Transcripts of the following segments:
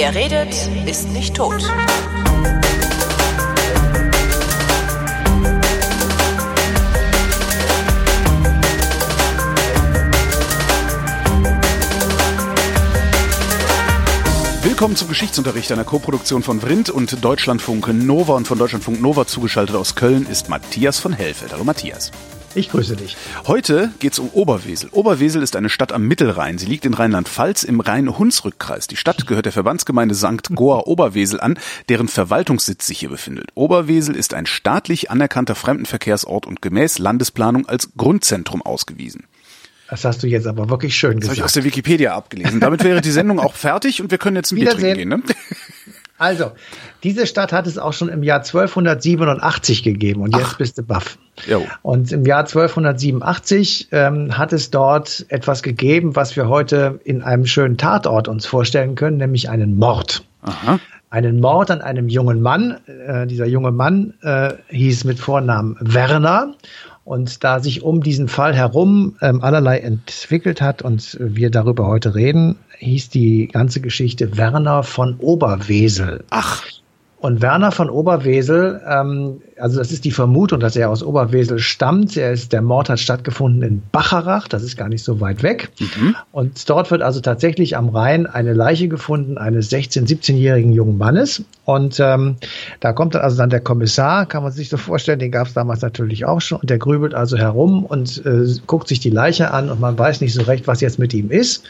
Wer redet, ist nicht tot. Willkommen zum Geschichtsunterricht einer Koproduktion von Vrindt und Deutschlandfunk Nova und von Deutschlandfunk Nova zugeschaltet aus Köln ist Matthias von Hellfeld. Hallo Matthias. Ich grüße dich. Heute geht's um Oberwesel. Oberwesel ist eine Stadt am Mittelrhein. Sie liegt in Rheinland-Pfalz im Rhein-Hunsrück-Kreis. Die Stadt gehört der Verbandsgemeinde St. Goa Oberwesel an, deren Verwaltungssitz sich hier befindet. Oberwesel ist ein staatlich anerkannter Fremdenverkehrsort und gemäß Landesplanung als Grundzentrum ausgewiesen. Das hast du jetzt aber wirklich schön Das habe gesagt. ich aus der Wikipedia abgelesen. Damit wäre die Sendung auch fertig und wir können jetzt ein Bier trinken gehen. Ne? Also, diese Stadt hat es auch schon im Jahr 1287 gegeben und jetzt bist du baff. Jo. Und im Jahr 1287 ähm, hat es dort etwas gegeben, was wir heute in einem schönen Tatort uns vorstellen können, nämlich einen Mord. Aha. Einen Mord an einem jungen Mann. Äh, dieser junge Mann äh, hieß mit Vornamen Werner. Und da sich um diesen Fall herum ähm, allerlei entwickelt hat und wir darüber heute reden, hieß die ganze Geschichte Werner von Oberwesel. Ach, Und Werner von Oberwesel, ähm, also das ist die Vermutung, dass er aus Oberwesel stammt. Er ist, der Mord hat stattgefunden in Bacharach, das ist gar nicht so weit weg. Und dort wird also tatsächlich am Rhein eine Leiche gefunden eines 16-, 17-jährigen jungen Mannes. Und ähm, da kommt dann also dann der Kommissar, kann man sich so vorstellen, den gab es damals natürlich auch schon. Und der grübelt also herum und äh, guckt sich die Leiche an und man weiß nicht so recht, was jetzt mit ihm ist.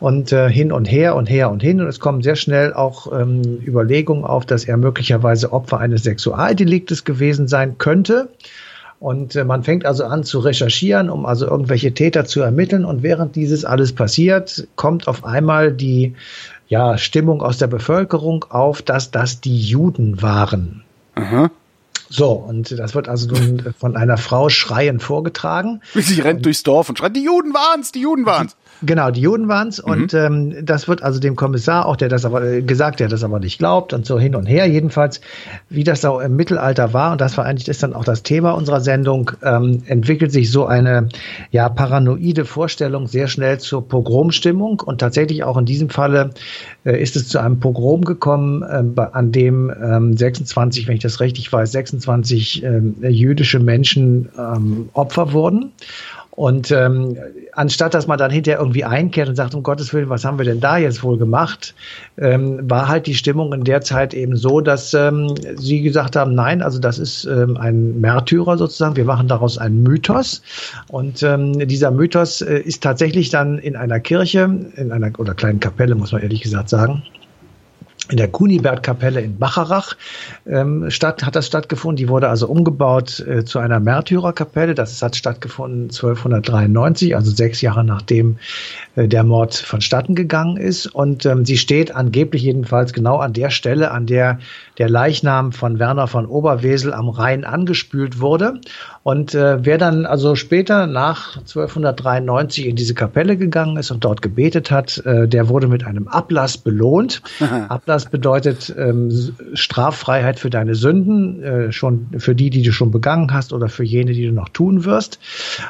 Und äh, hin und her und her und hin. Und es kommen sehr schnell auch ähm, Überlegungen auf, dass er möglicherweise Opfer eines Sexualdeliktes gewesen sein könnte. Und äh, man fängt also an zu recherchieren, um also irgendwelche Täter zu ermitteln. Und während dieses alles passiert, kommt auf einmal die ja, Stimmung aus der Bevölkerung auf, dass das die Juden waren. aha. So, und das wird also nun von einer Frau schreiend vorgetragen. Sie rennt durchs Dorf und schreit, die Juden waren's, die Juden waren's. Genau, die Juden waren's und ähm, das wird also dem Kommissar auch, der das aber äh, gesagt, der das aber nicht glaubt und so hin und her. Jedenfalls, wie das auch im Mittelalter war und das war eigentlich ist dann auch das Thema unserer Sendung, ähm, entwickelt sich so eine ja paranoide Vorstellung sehr schnell zur Pogromstimmung und tatsächlich auch in diesem Falle äh, ist es zu einem Pogrom gekommen, bei- an dem ähm, 26, wenn ich das richtig weiß, 26 ähm, jüdische Menschen ähm, Opfer wurden. Und ähm, anstatt dass man dann hinterher irgendwie einkehrt und sagt, um Gottes Willen, was haben wir denn da jetzt wohl gemacht, ähm, war halt die Stimmung in der Zeit eben so, dass ähm, sie gesagt haben, nein, also das ist ähm, ein Märtyrer sozusagen, wir machen daraus einen Mythos. Und ähm, dieser Mythos äh, ist tatsächlich dann in einer Kirche, in einer oder kleinen Kapelle, muss man ehrlich gesagt sagen, in der Kunibert-Kapelle in Bacharach ähm, statt, hat das stattgefunden. Die wurde also umgebaut äh, zu einer Märtyrerkapelle. Das hat stattgefunden 1293, also sechs Jahre nachdem äh, der Mord vonstatten gegangen ist. Und ähm, sie steht angeblich jedenfalls genau an der Stelle, an der der Leichnam von Werner von Oberwesel am Rhein angespült wurde. Und äh, wer dann also später nach 1293 in diese Kapelle gegangen ist und dort gebetet hat, äh, der wurde mit einem Ablass belohnt. Ablass bedeutet ähm, Straffreiheit für deine Sünden, äh, schon für die, die du schon begangen hast oder für jene, die du noch tun wirst.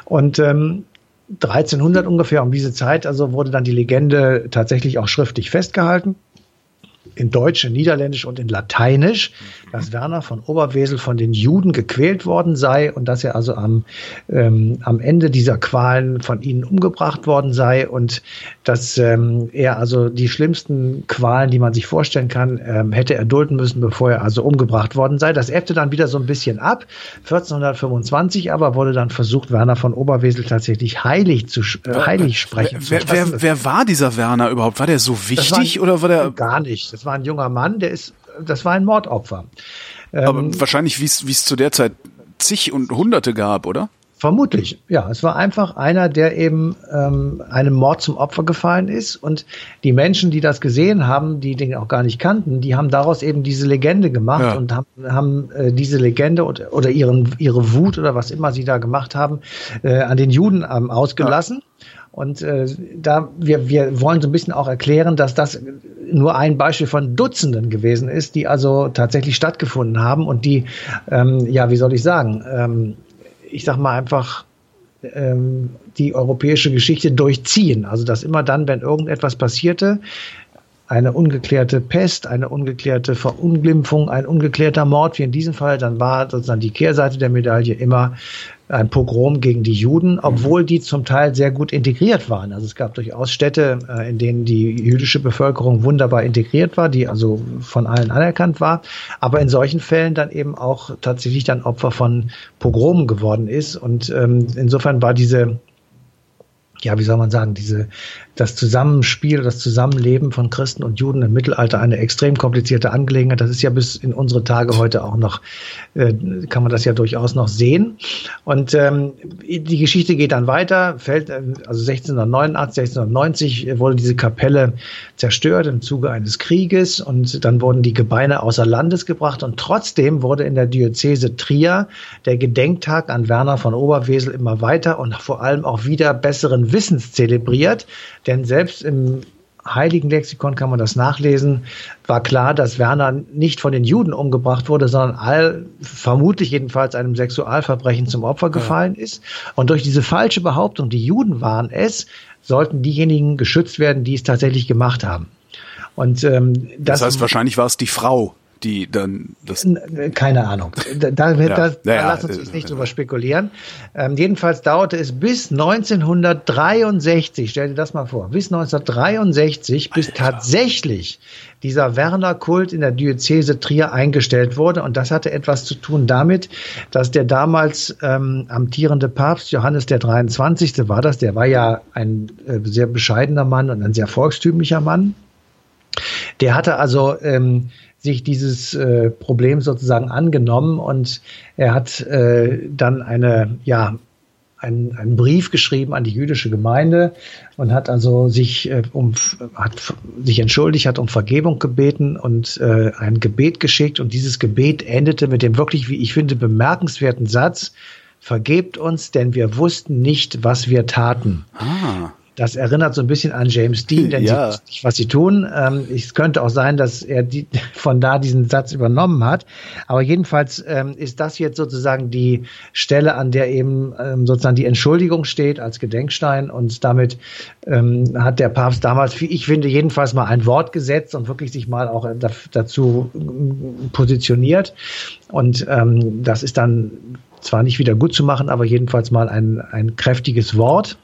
Und ähm, 1300 ungefähr um diese Zeit, also wurde dann die Legende tatsächlich auch schriftlich festgehalten in Deutsch, in Niederländisch und in Lateinisch, dass Werner von Oberwesel von den Juden gequält worden sei und dass er also am, ähm, am Ende dieser Qualen von ihnen umgebracht worden sei und dass ähm, er also die schlimmsten Qualen, die man sich vorstellen kann, ähm, hätte erdulden müssen, bevor er also umgebracht worden sei. Das ebbte dann wieder so ein bisschen ab. 1425 aber wurde dann versucht, Werner von Oberwesel tatsächlich heilig zu sch- äh, heilig sprechen zu Wer, lassen. wer, wer war dieser Werner überhaupt? War der so wichtig war- oder war der Gar nicht. Das war ein junger Mann, der ist, das war ein Mordopfer. aber Ähm, wahrscheinlich, wie es wie es zu der Zeit zig und hunderte gab, oder? Vermutlich, ja. Es war einfach einer, der eben ähm, einem Mord zum Opfer gefallen ist. Und die Menschen, die das gesehen haben, die den auch gar nicht kannten, die haben daraus eben diese Legende gemacht Ja. und haben, haben äh, diese Legende oder, oder ihren, ihre Wut oder was immer sie da gemacht haben, äh, an den Juden ähm, ausgelassen. Und äh, da wir, wir wollen so ein bisschen auch erklären, dass das nur ein Beispiel von Dutzenden gewesen ist, die also tatsächlich stattgefunden haben und die, ähm, ja, wie soll ich sagen, ähm, ich sag mal einfach ähm, die europäische Geschichte durchziehen. Also dass immer dann, wenn irgendetwas passierte, eine ungeklärte Pest, eine ungeklärte Verunglimpfung, ein ungeklärter Mord, wie in diesem Fall, dann war sozusagen die Kehrseite der Medaille immer ein Pogrom gegen die Juden, obwohl die zum Teil sehr gut integriert waren. Also es gab durchaus Städte, äh, in denen die jüdische Bevölkerung wunderbar integriert war, die also von allen anerkannt war, aber in solchen Fällen dann eben auch tatsächlich dann Opfer von Pogromen geworden ist. Und ähm, insofern war diese ja, wie soll man sagen, diese das Zusammenspiel, das Zusammenleben von Christen und Juden im Mittelalter eine extrem komplizierte Angelegenheit. Das ist ja bis in unsere Tage heute auch noch, äh, kann man das ja durchaus noch sehen. Und ähm, die Geschichte geht dann weiter, fällt, äh, also 1689, 1690 wurde diese Kapelle zerstört im Zuge eines Krieges und dann wurden die Gebeine außer Landes gebracht und trotzdem wurde in der Diözese Trier der Gedenktag an Werner von Oberwesel immer weiter und vor allem auch wieder besseren Wissens zelebriert. Denn selbst im Heiligen Lexikon kann man das nachlesen, war klar, dass Werner nicht von den Juden umgebracht wurde, sondern all, vermutlich jedenfalls einem Sexualverbrechen zum Opfer gefallen ja. ist. Und durch diese falsche Behauptung, die Juden waren es, sollten diejenigen geschützt werden, die es tatsächlich gemacht haben. Und ähm, das, das heißt, wahrscheinlich war es die Frau, die dann das. Keine Ahnung. Da, da, ja. da, da ja, lass uns jetzt nicht drüber spekulieren. Ähm, jedenfalls dauerte es bis 1963, stell dir das mal vor, bis 1963, bis Alter. tatsächlich dieser Werner-Kult in der Diözese Trier eingestellt wurde. Und das hatte etwas zu tun damit, dass der damals ähm, amtierende Papst Johannes der 23. war das, der war ja ein äh, sehr bescheidener Mann und ein sehr volkstümlicher Mann. Der hatte also ähm, sich dieses äh, Problem sozusagen angenommen und er hat äh, dann eine, ja, einen, einen Brief geschrieben an die jüdische Gemeinde und hat also sich äh, um hat sich entschuldigt, hat um Vergebung gebeten und äh, ein Gebet geschickt und dieses Gebet endete mit dem wirklich, wie ich finde, bemerkenswerten Satz: Vergebt uns, denn wir wussten nicht, was wir taten. Ah. Das erinnert so ein bisschen an James Dean, denn ja. sie nicht, was sie tun. Ähm, es könnte auch sein, dass er die, von da diesen Satz übernommen hat. Aber jedenfalls ähm, ist das jetzt sozusagen die Stelle, an der eben ähm, sozusagen die Entschuldigung steht als Gedenkstein. Und damit ähm, hat der Papst damals, wie ich finde, jedenfalls mal ein Wort gesetzt und wirklich sich mal auch dazu positioniert. Und ähm, das ist dann zwar nicht wieder gut zu machen, aber jedenfalls mal ein, ein kräftiges Wort.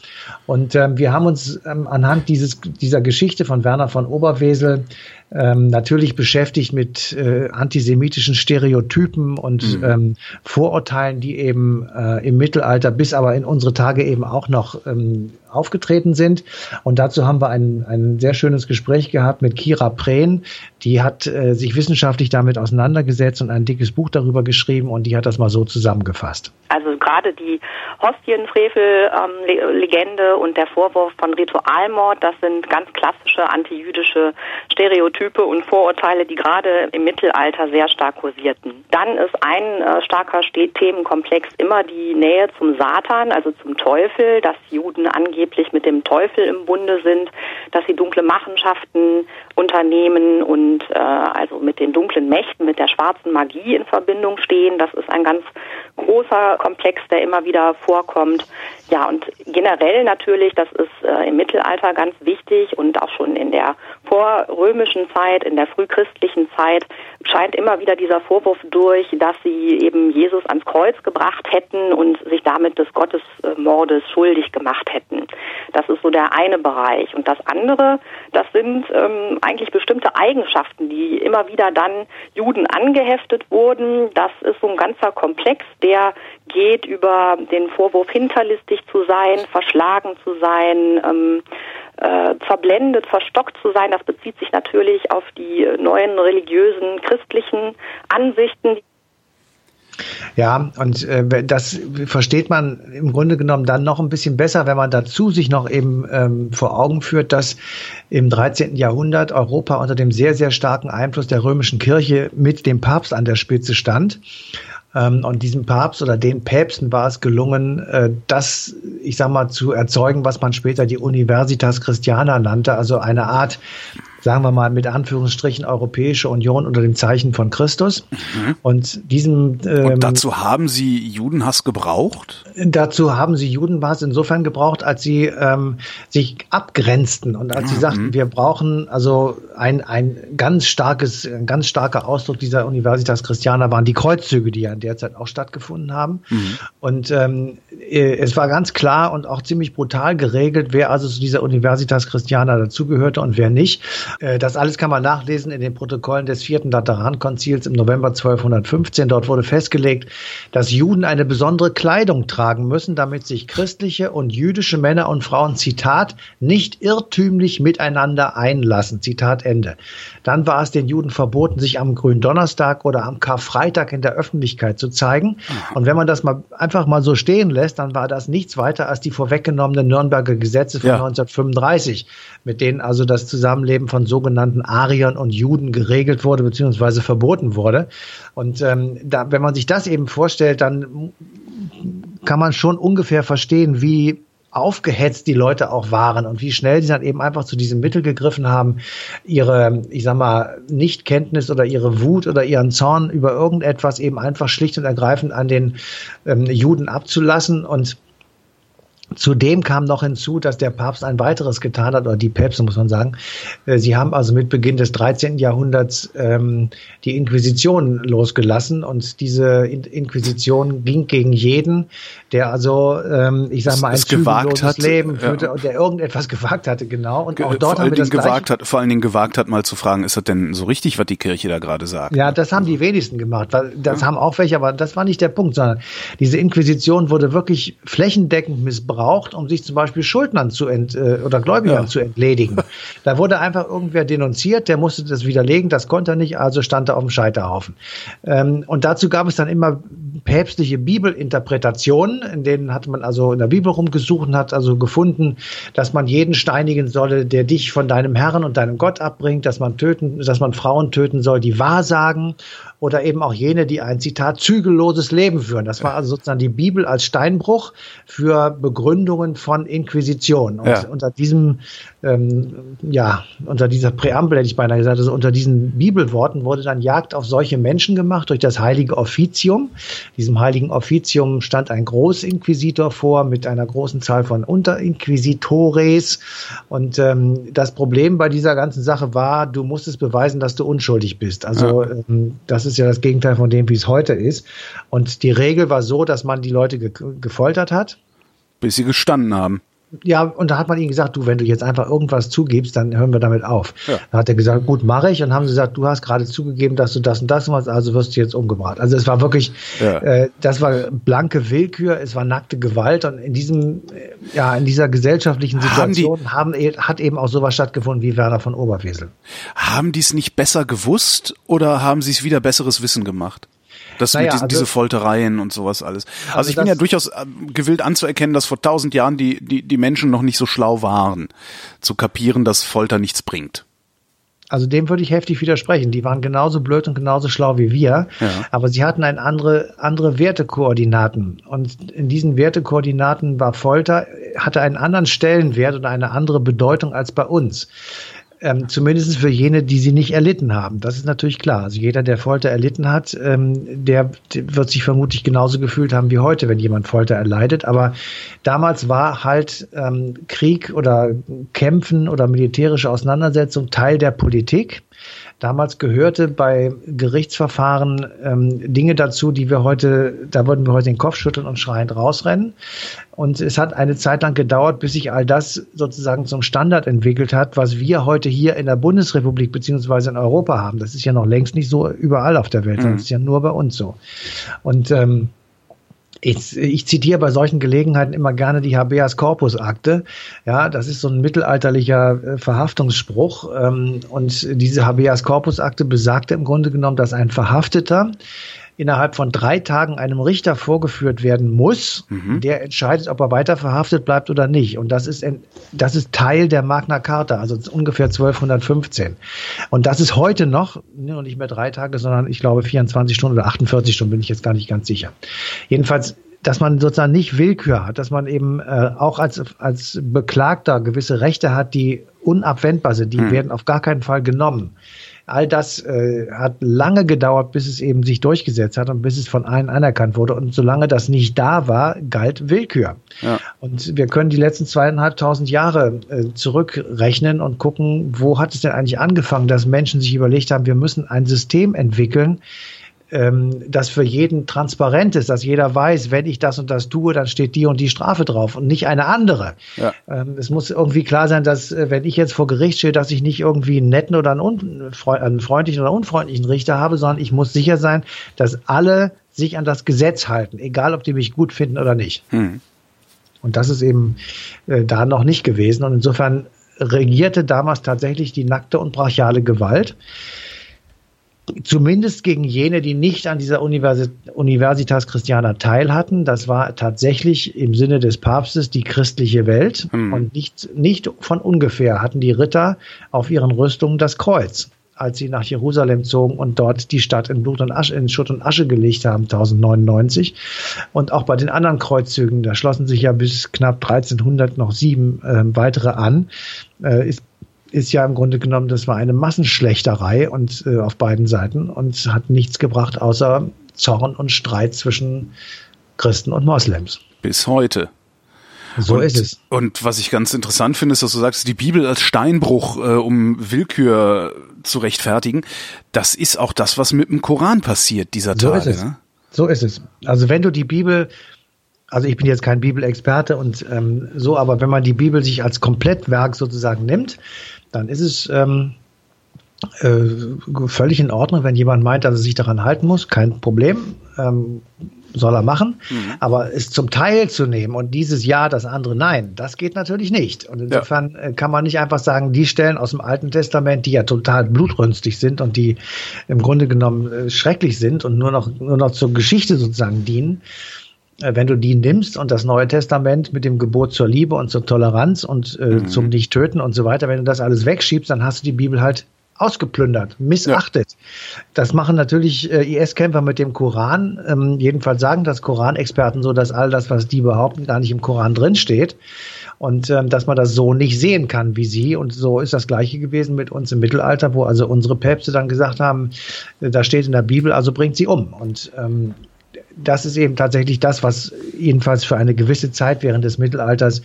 Und ähm, wir haben uns ähm, anhand dieses, dieser Geschichte von Werner von Oberwesel ähm, natürlich beschäftigt mit äh, antisemitischen Stereotypen und mhm. ähm, Vorurteilen, die eben äh, im Mittelalter bis aber in unsere Tage eben auch noch ähm, aufgetreten sind. Und dazu haben wir ein, ein sehr schönes Gespräch gehabt mit Kira Prehn. Die hat äh, sich wissenschaftlich damit auseinandergesetzt und ein dickes Buch darüber geschrieben und die hat das mal so zusammengefasst. Also gerade die Hostienfrevel-Legende ähm, und der Vorwurf von Ritualmord, das sind ganz klassische antijüdische Stereotype und Vorurteile, die gerade im Mittelalter sehr stark kursierten. Dann ist ein äh, starker Themenkomplex immer die Nähe zum Satan, also zum Teufel, dass Juden angeblich angeblich mit dem Teufel im Bunde sind, dass sie dunkle Machenschaften unternehmen und äh, also mit den dunklen Mächten, mit der schwarzen Magie in Verbindung stehen. Das ist ein ganz großer Komplex, der immer wieder vorkommt. Ja, und generell natürlich, das ist äh, im Mittelalter ganz wichtig und auch schon in der vorrömischen Zeit, in der frühchristlichen Zeit, scheint immer wieder dieser Vorwurf durch, dass sie eben Jesus ans Kreuz gebracht hätten und sich damit des Gottesmordes schuldig gemacht hätten. Das ist so der eine Bereich. Und das andere, das sind ähm, eigentlich bestimmte Eigenschaften, die immer wieder dann Juden angeheftet wurden. Das ist so ein ganzer Komplex, der geht über den Vorwurf, hinterlistig zu sein, verschlagen zu sein, ähm, äh, verblendet, verstockt zu sein. Das bezieht sich natürlich auf die neuen religiösen, christlichen Ansichten. Ja, und äh, das versteht man im Grunde genommen dann noch ein bisschen besser, wenn man dazu sich noch eben ähm, vor Augen führt, dass im 13. Jahrhundert Europa unter dem sehr, sehr starken Einfluss der römischen Kirche mit dem Papst an der Spitze stand. Ähm, und diesem Papst oder den Päpsten war es gelungen, äh, das, ich sag mal, zu erzeugen, was man später die Universitas Christiana nannte, also eine Art sagen wir mal mit Anführungsstrichen Europäische Union unter dem Zeichen von Christus. Mhm. Und diesem ähm, Und dazu haben Sie Judenhass gebraucht? Dazu haben Sie Judenhass insofern gebraucht, als sie ähm, sich abgrenzten und als mhm. sie sagten, wir brauchen also ein, ein ganz starkes, ein ganz starker Ausdruck dieser Universitas Christiana waren die Kreuzzüge, die ja in der Zeit auch stattgefunden haben. Mhm. Und ähm, äh, es war ganz klar und auch ziemlich brutal geregelt, wer also zu dieser Universitas Christiana dazugehörte und wer nicht. Äh, das alles kann man nachlesen in den Protokollen des vierten Laterankonzils im November 1215. Dort wurde festgelegt, dass Juden eine besondere Kleidung tragen müssen, damit sich christliche und jüdische Männer und Frauen, Zitat, nicht irrtümlich miteinander einlassen. Zitat Ende. Dann war es den Juden verboten, sich am Gründonnerstag oder am Karfreitag in der Öffentlichkeit zu zeigen. Und wenn man das mal einfach mal so stehen lässt, dann war das nichts weiter als die vorweggenommenen Nürnberger Gesetze von ja. 1935, mit denen also das Zusammenleben von sogenannten Ariern und Juden geregelt wurde bzw. verboten wurde. Und ähm, da, wenn man sich das eben vorstellt, dann kann man schon ungefähr verstehen, wie aufgehetzt die Leute auch waren und wie schnell sie dann eben einfach zu diesem Mittel gegriffen haben, ihre, ich sag mal, Nichtkenntnis oder ihre Wut oder ihren Zorn über irgendetwas eben einfach schlicht und ergreifend an den ähm, Juden abzulassen und Zudem kam noch hinzu, dass der Papst ein weiteres getan hat, oder die Päpste muss man sagen. Äh, sie haben also mit Beginn des 13. Jahrhunderts ähm, die Inquisition losgelassen und diese In Inquisition ging gegen jeden, der also, ähm, ich sag mal, ein hat, Leben führte ja. und der irgendetwas gewagt hatte, genau. Und auch dort vor haben wir das gewagt hat, Vor allen Dingen gewagt hat, mal zu fragen, ist das denn so richtig, was die Kirche da gerade sagt? Ja, das haben die wenigsten gemacht, weil das ja. haben auch welche, aber das war nicht der Punkt, sondern diese Inquisition wurde wirklich flächendeckend missbraucht gebraucht, um sich zum Beispiel Schuldnern zu ent, äh, oder Gläubigern ja. zu entledigen. Da wurde einfach irgendwer denunziert, der musste das widerlegen, das konnte er nicht, also stand er auf dem Scheiterhaufen. Ähm, und dazu gab es dann immer päpstliche Bibelinterpretationen, in denen hat man also in der Bibel rumgesucht und hat also gefunden, dass man jeden steinigen solle, der dich von deinem Herrn und deinem Gott abbringt, dass man töten, dass man Frauen töten soll, die wahrsagen oder eben auch jene, die ein Zitat zügelloses Leben führen. Das war also sozusagen die Bibel als Steinbruch für Begründungen von Inquisition. Und ja. unter diesem, ähm, ja, unter dieser Präambel hätte ich beinahe gesagt, also unter diesen Bibelworten wurde dann Jagd auf solche Menschen gemacht durch das heilige Offizium. Diesem heiligen Offizium stand ein Großinquisitor vor mit einer großen Zahl von Unterinquisitores. Und ähm, das Problem bei dieser ganzen Sache war, du musstest beweisen, dass du unschuldig bist. Also ja. ähm, das ist ja das Gegenteil von dem, wie es heute ist. Und die Regel war so, dass man die Leute ge gefoltert hat. Bis sie gestanden haben. Ja, und da hat man ihnen gesagt, du, wenn du jetzt einfach irgendwas zugibst, dann hören wir damit auf. Ja. Da hat er gesagt, gut, mache ich. Und haben sie gesagt, du hast gerade zugegeben, dass du das und das machst, also wirst du jetzt umgebracht. Also es war wirklich, ja. äh, das war blanke Willkür, es war nackte Gewalt. Und in diesem, äh, ja, in dieser gesellschaftlichen Situation haben, die, haben, hat eben auch sowas stattgefunden wie Werner von Oberwesel. Haben die es nicht besser gewusst oder haben sie es wieder besseres Wissen gemacht? Das naja, mit diesen, also, diese Foltereien und sowas alles. Also, also ich bin ja durchaus äh, gewillt anzuerkennen, dass vor tausend Jahren die, die, die Menschen noch nicht so schlau waren, zu kapieren, dass Folter nichts bringt. Also dem würde ich heftig widersprechen. Die waren genauso blöd und genauso schlau wie wir, ja. aber sie hatten ein andere, andere Wertekoordinaten. Und in diesen Wertekoordinaten war Folter, hatte einen anderen Stellenwert und eine andere Bedeutung als bei uns. Ähm, zumindest für jene, die sie nicht erlitten haben. Das ist natürlich klar. Also jeder, der Folter erlitten hat, ähm, der, der wird sich vermutlich genauso gefühlt haben wie heute, wenn jemand Folter erleidet. Aber damals war halt ähm, Krieg oder Kämpfen oder militärische Auseinandersetzung Teil der Politik. Damals gehörte bei Gerichtsverfahren ähm, Dinge dazu, die wir heute, da würden wir heute den Kopf schütteln und schreiend rausrennen. Und es hat eine Zeit lang gedauert, bis sich all das sozusagen zum Standard entwickelt hat, was wir heute hier in der Bundesrepublik beziehungsweise in Europa haben. Das ist ja noch längst nicht so überall auf der Welt, mhm. das ist ja nur bei uns so. Und ähm, ich, ich zitiere bei solchen Gelegenheiten immer gerne die Habeas Corpus Akte. Ja, das ist so ein mittelalterlicher äh, Verhaftungsspruch. Ähm, und diese Habeas Corpus Akte besagte im Grunde genommen, dass ein Verhafteter innerhalb von drei Tagen einem Richter vorgeführt werden muss, mhm. der entscheidet, ob er weiter verhaftet bleibt oder nicht. Und das ist, das ist Teil der Magna Carta, also ungefähr 1215. Und das ist heute noch, nicht mehr drei Tage, sondern ich glaube 24 Stunden oder 48 Stunden, bin ich jetzt gar nicht ganz sicher. Jedenfalls dass man sozusagen nicht Willkür hat, dass man eben äh, auch als, als Beklagter gewisse Rechte hat, die unabwendbar sind, die hm. werden auf gar keinen Fall genommen. All das äh, hat lange gedauert, bis es eben sich durchgesetzt hat und bis es von allen anerkannt wurde. Und solange das nicht da war, galt Willkür. Ja. Und wir können die letzten zweieinhalbtausend Jahre äh, zurückrechnen und gucken, wo hat es denn eigentlich angefangen, dass Menschen sich überlegt haben, wir müssen ein System entwickeln, ähm, das für jeden transparent ist, dass jeder weiß, wenn ich das und das tue, dann steht die und die Strafe drauf und nicht eine andere. Ja. Ähm, es muss irgendwie klar sein, dass äh, wenn ich jetzt vor Gericht stehe, dass ich nicht irgendwie einen netten oder einen, einen freundlichen oder unfreundlichen Richter habe, sondern ich muss sicher sein, dass alle sich an das Gesetz halten, egal ob die mich gut finden oder nicht. Hm. Und das ist eben äh, da noch nicht gewesen. Und insofern regierte damals tatsächlich die nackte und brachiale Gewalt zumindest gegen jene, die nicht an dieser Universitas Christiana teil hatten. Das war tatsächlich im Sinne des Papstes die christliche Welt. Hm. Und nicht, nicht von ungefähr hatten die Ritter auf ihren Rüstungen das Kreuz, als sie nach Jerusalem zogen und dort die Stadt in Blut und Asche, in Schutt und Asche gelegt haben, 1099. Und auch bei den anderen Kreuzzügen, da schlossen sich ja bis knapp 1300 noch sieben äh, weitere an, äh, ist ist ja im Grunde genommen, das war eine Massenschlechterei und äh, auf beiden Seiten und hat nichts gebracht außer Zorn und Streit zwischen Christen und Moslems. Bis heute. So und, ist es. Und was ich ganz interessant finde, ist, dass du sagst, die Bibel als Steinbruch, äh, um Willkür zu rechtfertigen, das ist auch das, was mit dem Koran passiert dieser so Tage. Ist. Ne? So ist es. Also wenn du die Bibel also ich bin jetzt kein Bibelexperte und ähm, so, aber wenn man die Bibel sich als Komplettwerk sozusagen nimmt, dann ist es ähm, äh, völlig in Ordnung, wenn jemand meint, dass er sich daran halten muss, kein Problem, ähm, soll er machen. Mhm. Aber es zum Teil zu nehmen und dieses Ja, das andere Nein, das geht natürlich nicht. Und insofern ja. Äh, kann man nicht einfach sagen, die Stellen aus dem Alten Testament, die ja total blutrünstig sind und die im Grunde genommen äh, schrecklich sind und nur noch, nur noch zur Geschichte sozusagen dienen, wenn du die nimmst und das Neue Testament mit dem Gebot zur Liebe und zur Toleranz und äh, mhm. zum Nicht-Töten und so weiter, wenn du das alles wegschiebst, dann hast du die Bibel halt ausgeplündert, missachtet. Ja. Das machen natürlich äh, IS-Kämpfer mit dem Koran. Ähm, jedenfalls sagen das Koranexperten so, dass all das, was die behaupten, gar nicht im Koran drin steht. Und ähm, dass man das so nicht sehen kann wie sie. Und so ist das Gleiche gewesen mit uns im Mittelalter, wo also unsere Päpste dann gesagt haben, äh, da steht in der Bibel, also bringt sie um. Und ähm, das ist eben tatsächlich das, was jedenfalls für eine gewisse Zeit während des Mittelalters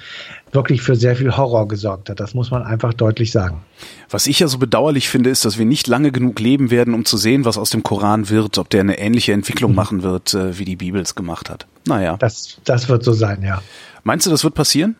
wirklich für sehr viel Horror gesorgt hat. Das muss man einfach deutlich sagen. Was ich ja so bedauerlich finde, ist, dass wir nicht lange genug leben werden, um zu sehen, was aus dem Koran wird, ob der eine ähnliche Entwicklung mhm. machen wird, äh, wie die Bibel es gemacht hat. Naja. Das, das wird so sein, ja. Meinst du, das wird passieren?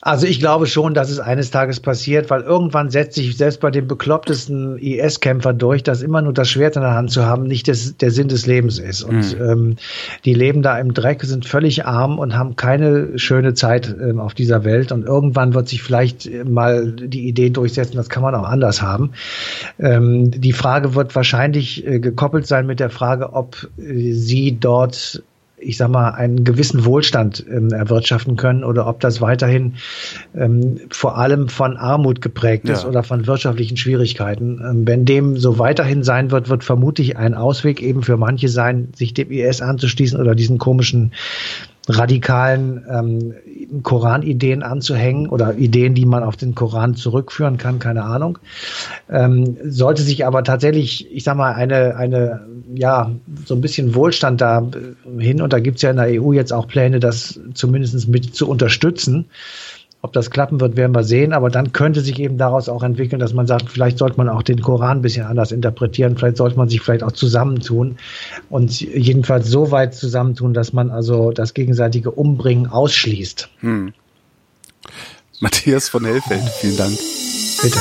Also ich glaube schon, dass es eines Tages passiert, weil irgendwann setzt sich selbst bei den beklopptesten IS-Kämpfer durch, dass immer nur das Schwert in der Hand zu haben nicht des, der Sinn des Lebens ist. Und mhm. ähm, die leben da im Dreck, sind völlig arm und haben keine schöne Zeit ähm, auf dieser Welt. Und irgendwann wird sich vielleicht mal die Idee durchsetzen, das kann man auch anders haben. Ähm, die Frage wird wahrscheinlich äh, gekoppelt sein mit der Frage, ob äh, sie dort ich sag mal, einen gewissen Wohlstand ähm, erwirtschaften können oder ob das weiterhin ähm, vor allem von Armut geprägt ist ja. oder von wirtschaftlichen Schwierigkeiten. Ähm, wenn dem so weiterhin sein wird, wird vermutlich ein Ausweg eben für manche sein, sich dem IS anzuschließen oder diesen komischen radikalen ähm, Koranideen anzuhängen oder Ideen, die man auf den Koran zurückführen kann, keine Ahnung. Ähm, sollte sich aber tatsächlich, ich sag mal, eine, eine, ja, so ein bisschen Wohlstand da hin, und da gibt's ja in der EU jetzt auch Pläne, das zumindest mit zu unterstützen, ob das klappen wird, werden wir sehen. Aber dann könnte sich eben daraus auch entwickeln, dass man sagt, vielleicht sollte man auch den Koran ein bisschen anders interpretieren. Vielleicht sollte man sich vielleicht auch zusammentun und jedenfalls so weit zusammentun, dass man also das gegenseitige Umbringen ausschließt. Hm. Matthias von Hellfeld, vielen Dank. Bitte.